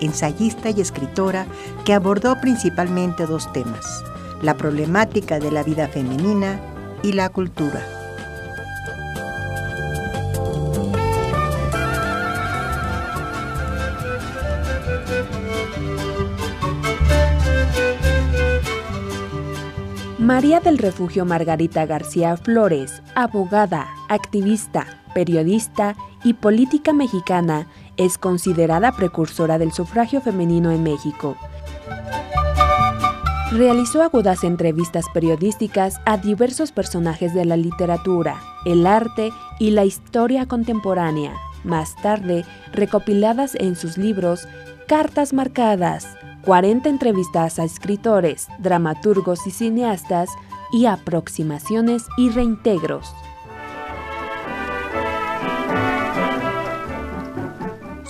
ensayista y escritora que abordó principalmente dos temas, la problemática de la vida femenina y la cultura. María del Refugio Margarita García Flores, abogada, activista, periodista y política mexicana, es considerada precursora del sufragio femenino en México. Realizó agudas entrevistas periodísticas a diversos personajes de la literatura, el arte y la historia contemporánea, más tarde recopiladas en sus libros Cartas Marcadas, 40 entrevistas a escritores, dramaturgos y cineastas y aproximaciones y reintegros.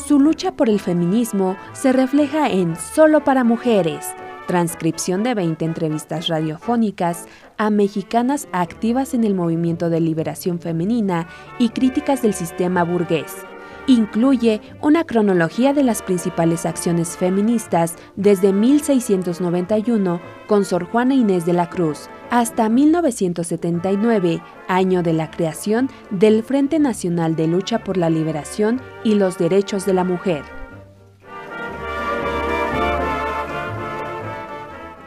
Su lucha por el feminismo se refleja en Solo para Mujeres, transcripción de 20 entrevistas radiofónicas a mexicanas activas en el movimiento de liberación femenina y críticas del sistema burgués. Incluye una cronología de las principales acciones feministas desde 1691 con Sor Juana Inés de la Cruz hasta 1979, año de la creación del Frente Nacional de Lucha por la Liberación y los Derechos de la Mujer.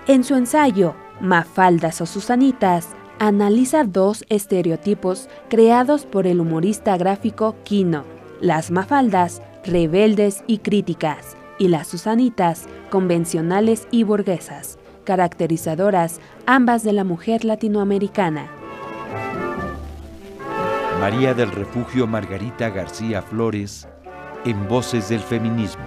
En su ensayo, Mafaldas o Susanitas, analiza dos estereotipos creados por el humorista gráfico Quino las mafaldas, rebeldes y críticas, y las susanitas, convencionales y burguesas, caracterizadoras ambas de la mujer latinoamericana. María del Refugio Margarita García Flores, en Voces del Feminismo.